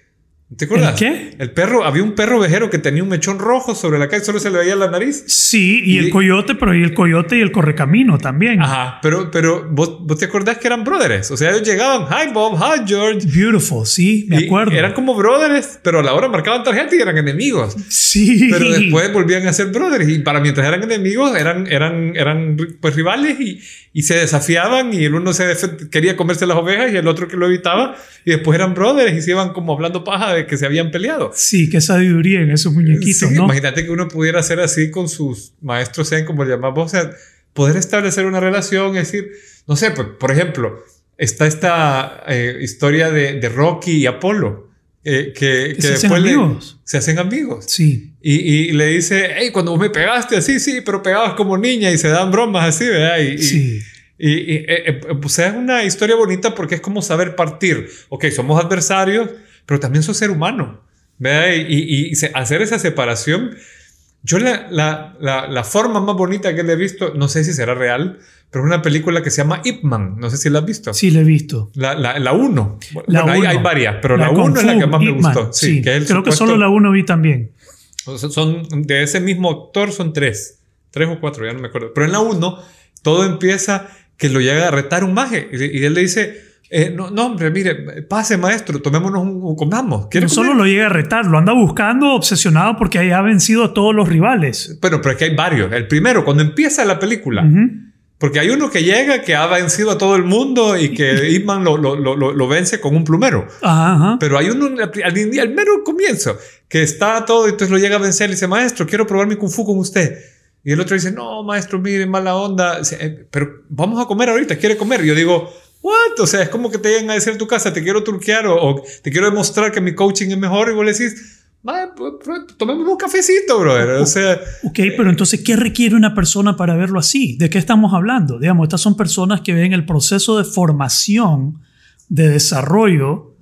¿Te acuerdas? ¿El qué? El perro, había un perro ovejero que tenía un mechón rojo sobre la y solo se le veía la nariz. Sí, y, Y- el coyote, pero y el coyote y el correcamino también. Ajá, pero, pero ¿vos, vos te acordás que eran brothers. O sea, ellos llegaban, hi Bob, hi George. Beautiful, sí, me Y acuerdo. Eran como brothers, pero a la hora marcaban tarjeta y eran enemigos. Sí. Pero después volvían a ser brothers y para mientras eran enemigos eran, eran, eran pues rivales y, y se desafiaban y el uno se quería comerse las ovejas y el otro que lo evitaba y después eran brothers y se iban como hablando paja de que se habían peleado. Sí, qué sabiduría en esos muñequitos, Sí, ¿no? Imagínate que uno pudiera hacer así con sus maestros, sean como le llamamos, o sea, poder establecer una relación, es decir, no sé, pues, por ejemplo, está esta eh, historia de, de Rocky y Apolo. eh, que, Que se hacen le- amigos. se hacen amigos. Sí. Y, y le dice, hey, cuando vos me pegaste así, sí, pero pegabas como niña y se dan bromas así, ¿verdad? Y, Sí. y, y, eh, eh, o sea, es una historia bonita porque es como saber partir. Ok, somos adversarios, pero también sos ser humano, ¿verdad? Y, y- y hacer esa separación. Yo la, la, la, la forma más bonita que le he visto, no sé si será real, pero es una película que se llama Ip Man. No sé si la has visto. Sí, lo he visto. La 1. La, la uno. La Bueno, hay, uno. hay varias, pero la Kung 1 es la que más me Ip Man, gustó. Sí, sí. que Creo que supuesto- solo la uno vi también. son de ese mismo actor, son tres. Tres o cuatro, ya no me acuerdo. Pero en la uno, todo empieza que lo llega a retar un maje. Y, y él le dice: eh, no, no, hombre, mire, pase, maestro, tomémonos un, un comamos. ¿Quiere No solo comer?" lo llega a retar, lo anda buscando obsesionado porque ahí ha vencido a todos los rivales. Bueno, pero es que hay varios. El primero, cuando empieza la película. Ujú. Porque hay uno que llega, que ha vencido a todo el mundo y que Ip-Man lo, lo, lo, lo- vence con un plumero. Ajá, ajá. Pero hay uno al, al- mero comienzo que está todo y entonces lo llega a vencer y dice, maestro, quiero probar mi kung fu con usted. Y el otro dice, no, maestro, mire, mala onda. "Eh, pero vamos a comer ahorita, quiere comer. Y yo digo, what? O sea, es como que te lleguen a decir en tu casa, te quiero turquear o, o te quiero demostrar que mi coaching es mejor. Y vos le decís, "Ma, pues, pues, tomemos un cafecito, brother. O sea, Ok, pero entonces, ¿qué requiere una persona para verlo así? ¿De qué estamos hablando? Digamos, estas son personas que ven el proceso de formación, de desarrollo,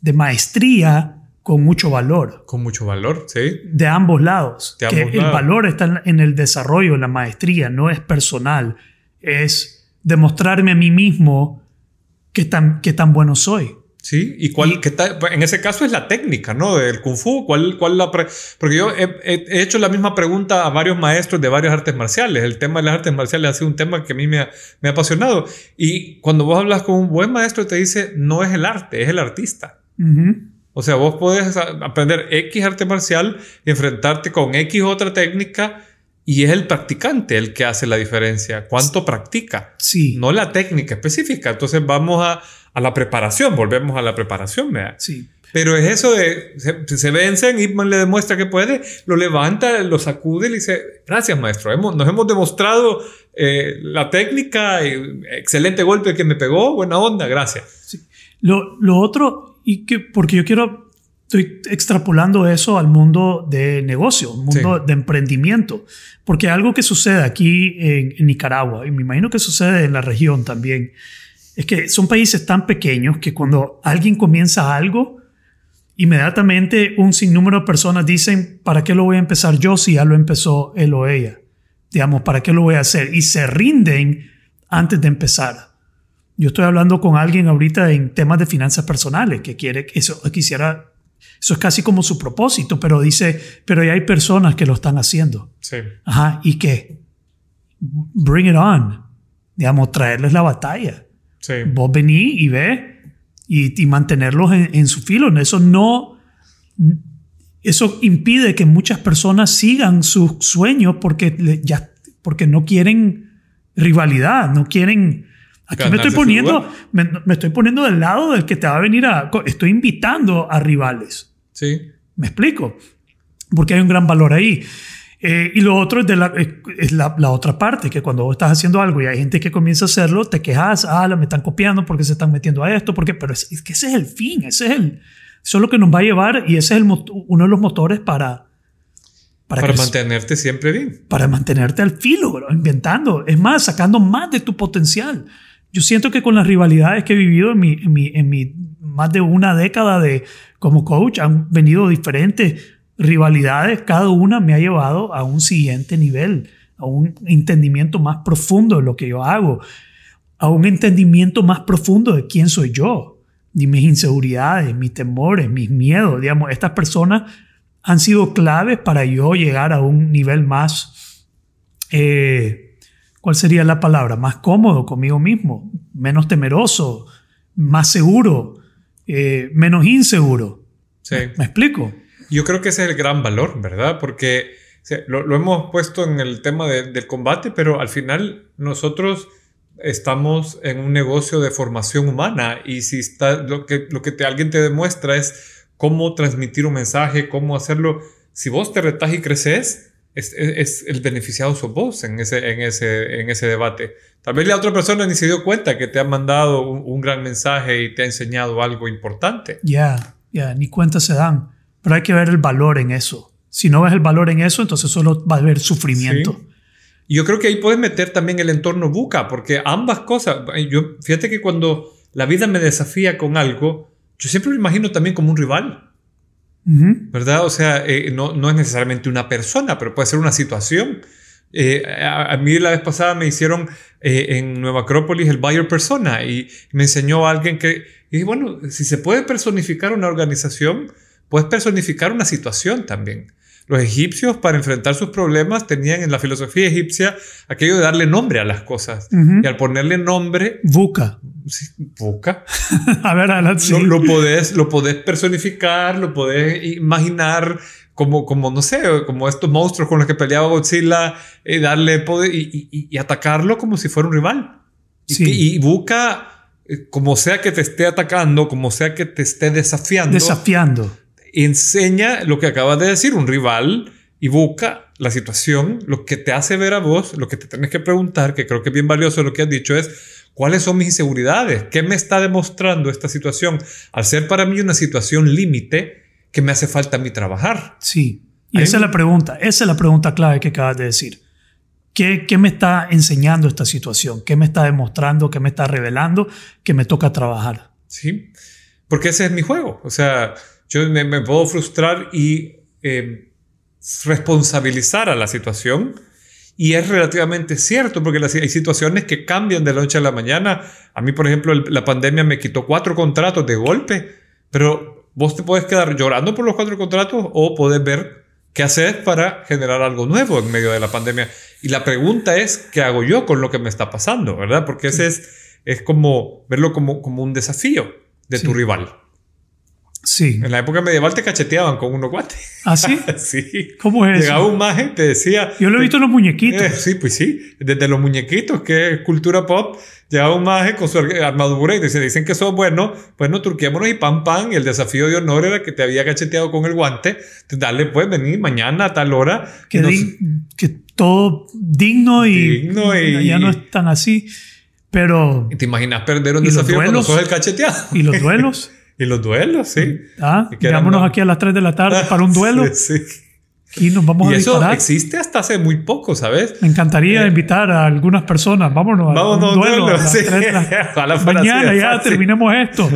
de maestría con mucho valor. con mucho valor, ¿sí? de ambos lados. De que ambos el lados. valor está en el desarrollo, en la maestría, no es personal. Es demostrarme a mí mismo qué tan, qué tan bueno soy. Sí, y cuál, Y- qué tal- en ese caso es la técnica, ¿no? Del Kung Fu, ¿cuál, cuál la pre- Porque yo he, he- he hecho la misma pregunta a varios maestros de varias artes marciales. El tema de las artes marciales ha sido un tema que a mí me ha, me ha apasionado. Y cuando vos hablas con un buen maestro, te dice, no es el arte, es el artista. Ujú. O sea, vos podés aprender X arte marcial y enfrentarte con X otra técnica y es el practicante el que hace la diferencia. ¿Cuánto practica? Sí, No la técnica específica. Entonces vamos a, a la preparación, volvemos a la preparación, ¿verdad? sí. Pero es eso de, se, se vencen, Ipman le demuestra que puede, lo levanta, lo sacude y le dice, gracias maestro, hemos, nos hemos demostrado eh, la técnica, y excelente golpe que me pegó, buena onda, gracias. Lo, lo otro, y que, porque yo quiero, estoy extrapolando eso al mundo de negocio, un mundo Sí. de emprendimiento, porque algo que sucede aquí en, en Nicaragua, y me imagino que sucede en la región también, es que son países tan pequeños que cuando alguien comienza algo, inmediatamente un sinnúmero de personas dicen, ¿para qué lo voy a empezar yo si ya lo empezó él o ella? Digamos, ¿para qué lo voy a hacer? Y se rinden antes de empezar. Yo estoy hablando con alguien ahorita en temas de finanzas personales que quiere eso quisiera eso es casi como su propósito, pero dice, pero ya hay personas que lo están haciendo. Sí. Ajá, ¿y qué? Bring it on. Digamos, traerles la batalla. Sí. Vos vení y ve y, y mantenerlos en, en, su filo. Eso no. Eso impide que muchas personas sigan sus sueños porque, ya, porque no quieren rivalidad, no quieren. Aquí me estoy poniendo, me, me, estoy poniendo del lado del que te va a venir a. Estoy invitando a rivales. Sí. ¿Me explico? Porque hay un gran valor ahí. Eh, y lo otro es, de la, es la, la, otra parte, que cuando vos estás haciendo algo y hay gente que comienza a hacerlo, te quejas, ah, me están copiando porque se están metiendo a esto, porque, pero es, es que ese es el fin, ese es el, eso es lo que nos va a llevar y ese es el, uno de los motores para... Para, para mantenerte siempre bien. Para mantenerte al filo, bro, inventando, es más, sacando más de tu potencial. Yo siento que con las rivalidades que he vivido en mi, en mi, en mi más de una década de como coach han venido diferentes rivalidades, cada una me ha llevado a un siguiente nivel, a un entendimiento más profundo de lo que yo hago, a un entendimiento más profundo de quién soy yo, y mis inseguridades, mis temores, mis miedos. Digamos, estas personas han sido claves para yo llegar a un nivel más, eh, ¿cuál sería la palabra? Más cómodo conmigo mismo, menos temeroso, más seguro, eh, menos inseguro. Sí. ¿Me explico? Yo creo que ese es el gran valor, ¿verdad? Porque o sea, lo, lo, hemos puesto en el tema de, del combate, pero al final nosotros estamos en un negocio de formación humana y si está, lo que, lo que te, alguien te demuestra es cómo transmitir un mensaje, cómo hacerlo. Si vos te retás y creces, es, el beneficiado sos vos en ese, en, ese, en ese debate. Tal vez la otra persona ni se dio cuenta que te ha mandado un, un gran mensaje y te ha enseñado algo importante. Ya, yeah, ya, yeah, ni cuenta se dan. Pero hay que ver el valor en eso. Si no ves el valor en eso, entonces solo va a haber sufrimiento. Sí. Yo creo que ahí puedes meter también el entorno buca, porque ambas cosas, yo, fíjate que cuando la vida me desafía con algo, yo siempre lo imagino también como un rival. ¿Verdad? O sea, eh, no, no, es necesariamente una persona, pero puede ser una situación. Eh, a, a, mí la vez pasada me hicieron eh, en Nueva Acrópolis el Buyer Persona y me enseñó a alguien que, y bueno, si se puede personificar una organización, puedes personificar una situación también. Los egipcios, para enfrentar sus problemas, tenían en la filosofía egipcia aquello de darle nombre a las cosas. Uh -huh. Y al ponerle nombre... Buca. Sí, buca. a ver, adelante. Sí. Lo, lo, podés, lo podés personificar, lo podés imaginar como, como, no sé, como estos monstruos con los que peleaba Godzilla, eh, darle poder y, y, y, atacarlo como si fuera un rival. Sí. Y, y busca, eh, como sea que te esté atacando, como sea que te esté desafiando. Desafiando enseña lo que acabas de decir, un rival, y busca la situación, lo que te hace ver a vos, lo que te tienes que preguntar, que creo que es bien valioso lo que has dicho, es cuáles son mis inseguridades, qué me está demostrando esta situación, al ser para mí una situación límite que me hace falta a mí trabajar. Sí, y esa es la pregunta, esa es la pregunta clave que acabas de decir. ¿Qué, ¿Qué, me está enseñando esta situación? ¿Qué me está demostrando? ¿Qué me está revelando? Que me toca trabajar. Sí, porque ese es mi juego. O sea, yo me, me puedo frustrar y eh, responsabilizar a la situación. Y es relativamente cierto, porque las, hay situaciones que cambian de la noche a la mañana. A mí, por ejemplo, el, la pandemia me quitó cuatro contratos de golpe, pero vos te puedes quedar llorando por los cuatro contratos o puedes ver qué hacer para generar algo nuevo en medio de la pandemia. Y la pregunta es, ¿qué hago yo con lo que me está pasando? ¿Verdad? Porque ese es, es como verlo como, como un desafío de sí. tu rival. Sí. En la época medieval te cacheteaban con unos guantes. ¿Ah, sí? sí. ¿Cómo es Llegaba eso? un maje, te decía... Yo lo he visto en los muñequitos. Eh, sí, pues sí. Desde los muñequitos, que es cultura pop, llegaba un maje con su armadura y te dicen que sos bueno, bueno, turquémonos y pam, pam. Y el desafío de honor era que te había cacheteado con el guante. Entonces, dale, pues, venir mañana a tal hora. Que, nos... que todo digno y, digno y... ya no es tan así. Pero... ¿Y ¿Te imaginas perder un desafío cuando sos el cacheteado? ¿Y los duelos? Y los duelos, sí. Ah, quedámonos no... aquí a las 3 de la tarde para un duelo. sí, sí. Y nos vamos y a eso disparar. existe hasta hace muy poco, ¿sabes? Me encantaría Eh, invitar a algunas personas. Vámonos, Vámonos, a un duelo. duelo, a las sí. tres de la- Mañana ya fácil. terminemos esto.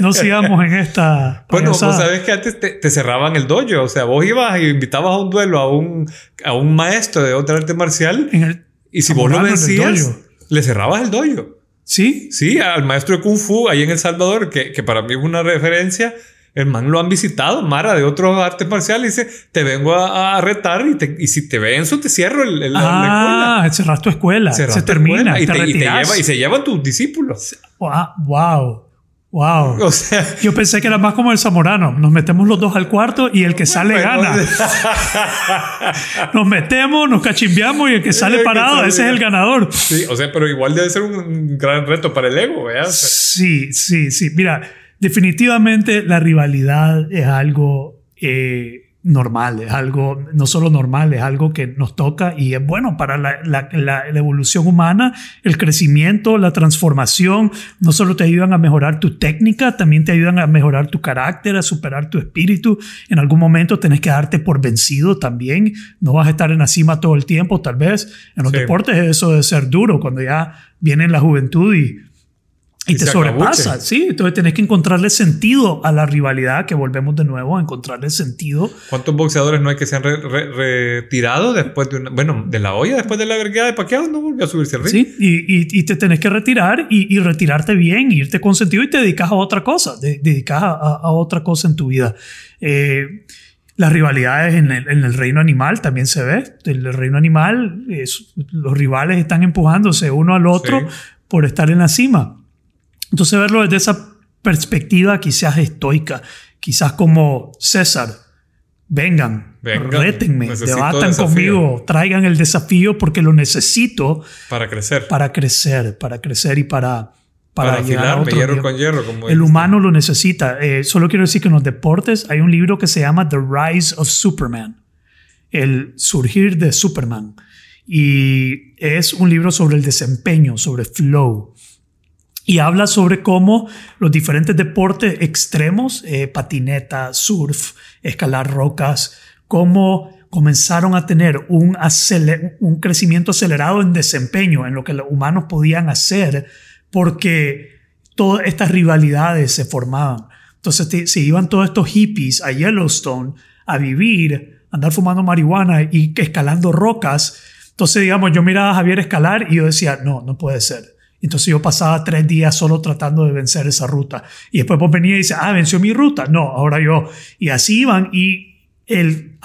No sigamos en esta. Bueno, vos payasada. sabés que antes te, te cerraban el dojo. O sea, vos ibas y invitabas a un duelo a un, a un maestro de otra arte marcial. En el- Y si vos lo vencías, le cerrabas el dojo. Sí, Sí, al maestro de Kung Fu ahí en El Salvador, que, que para mí es una referencia. El man lo han visitado, Mara, de otros artes marciales. y Dice, te vengo a, a retar y, te- y si te venzo, te cierro el, el- la escuela. Ah, cerras tu escuela. Cerras se tu termina. escuela y te, te, y te lleva, y se llevan tus discípulos. Wow. Wow. O sea, Yo pensé que era más como el zamorano. Nos metemos los dos al cuarto y el que sale Bueno, gana. Nos metemos, nos cachimbeamos y el que sale El que parado, sale ese es el gana. ganador. sí, o sea, pero igual debe ser un gran reto para el ego, ¿verdad? O sea, Sí, sí, sí. Mira, definitivamente la rivalidad es algo eh, normal, es algo no solo normal, es algo que nos toca y es bueno para la, la- la- la evolución humana, el crecimiento, la transformación. No solo te ayudan a mejorar tu técnica, también te ayudan a mejorar tu carácter, a superar tu espíritu. En algún momento tenés que darte por vencido también. No vas a estar en la cima todo el tiempo, tal vez. En los Sí. deportes eso de ser duro, cuando ya viene la juventud y y, Y te sobrepasa, acabuche. sí. Entonces tenés que encontrarle sentido a la rivalidad, que volvemos de nuevo a encontrarle sentido. ¿Cuántos boxeadores no hay que se han re- re- retirado después de una... Bueno, de la olla, después de la vergüenza de Pacquiao, no volvió a subirse al ring? Sí, y, y- y te tenés que retirar y, retirarte bien, irte con sentido y te dedicas a otra cosa, te dedicas a, a- otra cosa en tu vida. Eh, las rivalidades en el, en el reino animal también se ve. En el reino animal, es- los rivales están empujándose uno al otro Sí. por estar en la cima. Entonces, verlo desde esa perspectiva quizás estoica, quizás como César, vengan, Vengan, rétenme, debatan conmigo, traigan el desafío porque lo necesito Para crecer. para crecer, para crecer y para, para, Para, llegar a afilarme otro hierro con hierro. Como El humano lo necesita. Eh, solo quiero decir que en los deportes hay un libro que se llama The Rise of Superman, el surgir de Superman. Y es un libro sobre el desempeño, sobre flow. Y habla sobre cómo los diferentes deportes extremos, eh, patineta, surf, escalar rocas, cómo comenzaron a tener un, un crecimiento acelerado en desempeño, en lo que los humanos podían hacer, porque todas estas rivalidades se formaban. Entonces se iban todos estos hippies a Yellowstone a vivir, andar fumando marihuana y escalando rocas. Entonces, digamos, yo miraba a Javier escalar y yo decía, no, no puede ser. Entonces yo pasaba tres días solo tratando de vencer esa ruta. Y después vos venía y dices, ah, venció mi ruta. No, ahora yo. Y así iban. Y el,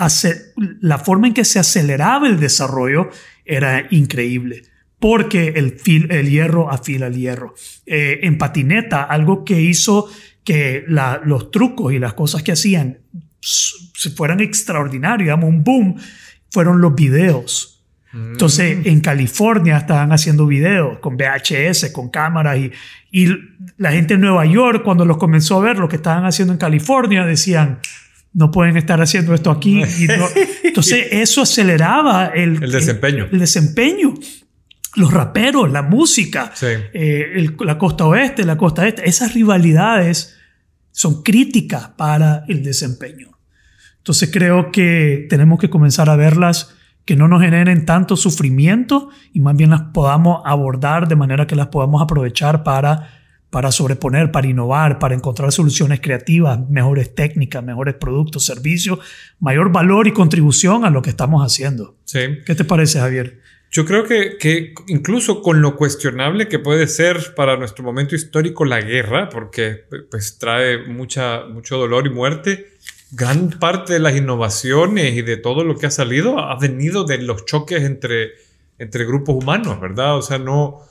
la forma en que se aceleraba el desarrollo era increíble. Porque el, fil- el hierro afila el hierro. Eh, en patineta, algo que hizo que los trucos y las cosas que hacían se fueran extraordinarios, digamos, un boom, fueron los videos. Entonces, en California estaban haciendo videos con VHS, con cámaras y, y la gente en Nueva York, cuando los comenzó a ver lo que estaban haciendo en California, decían, no pueden estar haciendo esto aquí. Y no- Entonces, eso aceleraba el, El desempeño. El, desempeño. Los raperos, la música, Sí. eh, el- la costa oeste, la costa este, esas rivalidades son críticas para el desempeño. Entonces creo que tenemos que comenzar a verlas que no nos generen tanto sufrimiento y más bien las podamos abordar de manera que las podamos aprovechar para, para sobreponer, para innovar, para encontrar soluciones creativas, mejores técnicas, mejores productos, servicios, mayor valor y contribución a lo que estamos haciendo. Sí. ¿Qué te parece, Javier? Yo creo que, que incluso con lo cuestionable que puede ser para nuestro momento histórico la guerra, porque pues trae mucha, mucho dolor y muerte, gran parte de las innovaciones y de todo lo que ha salido ha venido de los choques entre, entre grupos humanos, ¿verdad? O sea, no...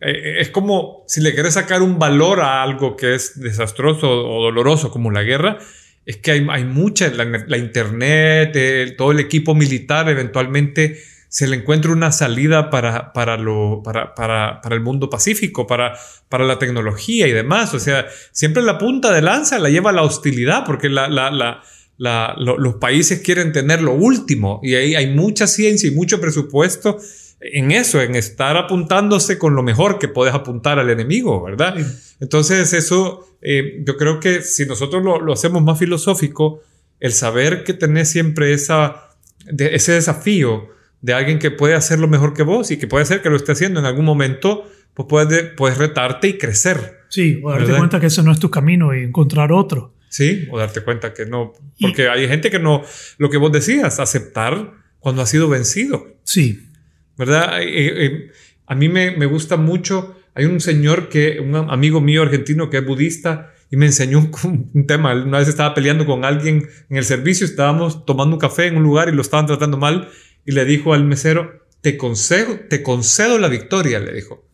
eh, es como si le quieres sacar un valor a algo que es desastroso o doloroso como la guerra, es que hay, hay mucha, la, la internet, el- todo el equipo militar eventualmente se le encuentra una salida para, para, lo, para, para, para el mundo pacífico, para, para la tecnología y demás. O sea, siempre la punta de lanza la lleva la hostilidad, porque la, la, la, la- lo- los países quieren tener lo último y ahí hay mucha ciencia y mucho presupuesto en eso, en estar apuntándose con lo mejor que puedes apuntar al enemigo, ¿verdad? Entonces eso, eh, yo creo que si nosotros lo, lo hacemos más filosófico, el saber que tenés siempre esa de ese desafío de alguien que puede hacerlo mejor que vos y que puede ser que lo esté haciendo en algún momento, pues puedes, puedes retarte y crecer. Sí, o darte cuenta que ese no es tu camino y encontrar otro. Sí, o darte cuenta que no. Porque hay gente que no. Lo que vos decías, aceptar cuando ha sido vencido. Sí. ¿Verdad? Eh, eh, a mí me, me, gusta mucho. Hay un señor que, un amigo mío argentino que es budista y me enseñó un, un, tema. Una vez estaba peleando con alguien en el servicio, estábamos tomando un café en un lugar y lo estaban tratando mal y le dijo al mesero, te concedo, te concedo la victoria, le dijo.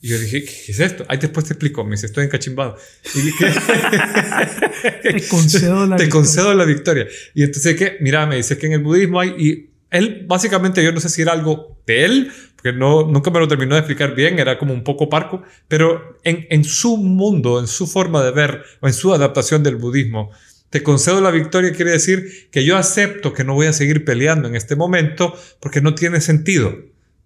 Y yo dije, ¿qué es esto? Ahí después te explico, me dice, estoy encachimbado. Y dije, te concedo la te victoria. concedo la victoria. Y entonces, ¿qué? Mira, me dice que en el budismo hay, y él, básicamente, yo no sé si era algo de él, porque no, nunca me lo terminó de explicar bien, era como un poco parco, pero en, en su mundo, en su forma de ver, o en su adaptación del budismo, te concedo la victoria quiere decir que yo acepto que no voy a seguir peleando en este momento porque no tiene sentido.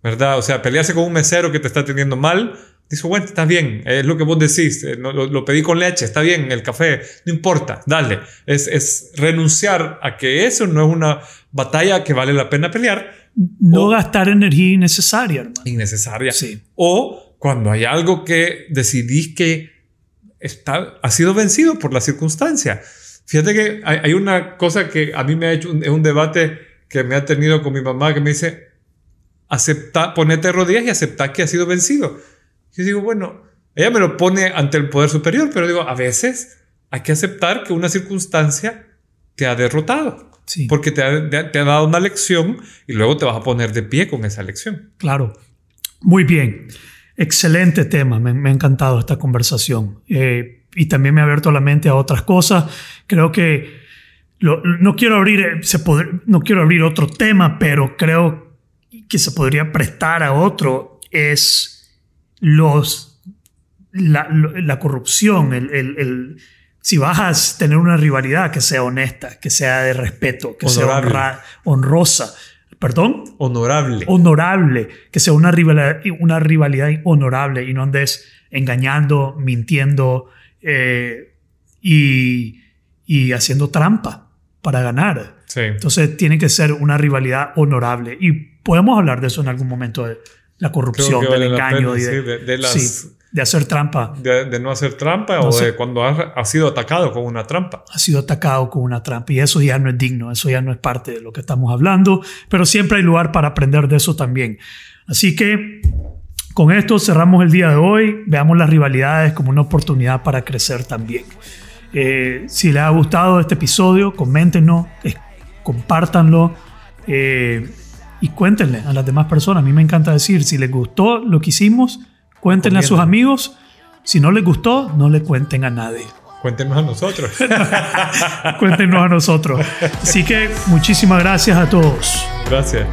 ¿verdad? O sea, pelearse con un mesero que te está teniendo mal, dice, bueno, está bien, es lo que vos decís, eh, lo, lo, pedí con leche, está bien, el café, no importa, dale. Es, es, renunciar a que eso no es una batalla que vale la pena pelear. No o, gastar energía innecesaria, hermano. Innecesaria. Sí. O cuando hay algo que decidís que está, ha sido vencido por la circunstancia. Fíjate que hay, una cosa que a mí me ha hecho un, un debate que me ha tenido con mi mamá que me dice, acepta, ponete rodillas y acepta que ha sido vencido. Yo digo, bueno, ella me lo pone ante el poder superior, pero digo, a veces hay que aceptar que una circunstancia te ha derrotado. Sí. Porque te ha, te ha, dado una lección y luego te vas a poner de pie con esa lección. Claro. Muy bien. Excelente tema. Me, me ha encantado esta conversación. Eh, y también me ha abierto la mente a otras cosas. Creo que lo, no, quiero abrir, eh, se no quiero abrir otro tema, pero creo que se podría prestar a otro es los, la, la corrupción, el, el, el, si vas a tener una rivalidad que sea honesta, que sea de respeto, que Honorable. sea honra, honrosa, perdón, honorable, honorable, que sea una rivalidad, una rivalidad honorable y no andes engañando, mintiendo eh, y, y haciendo trampa para ganar. Sí. Entonces tiene que ser una rivalidad honorable y podemos hablar de eso en algún momto de la corrupción, vale del engaño, pena, y de, sí, de, de, las, sí, de, hacer trampa. De, de, no hacer trampa no o sé. de cuando has, has, sido atacado con una trampa. Ha sido atacado con una trampa y eso ya no es digno, eso ya no es parte de lo que estamos hablando, pero siempre hay lugar para aprender de eso también. Así que con esto cerramos el día de hoy, veamos las rivalidades como una oportunidad para crecer también. Eh, si les ha gustado este episodio, coméntenos, eh, compártanlo. Eh, y cuéntenle a las demás personas. A mí me encanta decir, si les gustó lo que hicimos, cuéntenle a sus amigos. Si no les gustó, no le cuenten a nadie. Cuéntenos a nosotros. Cuéntenos a nosotros. Así que muchísimas gracias a todos. Gracias.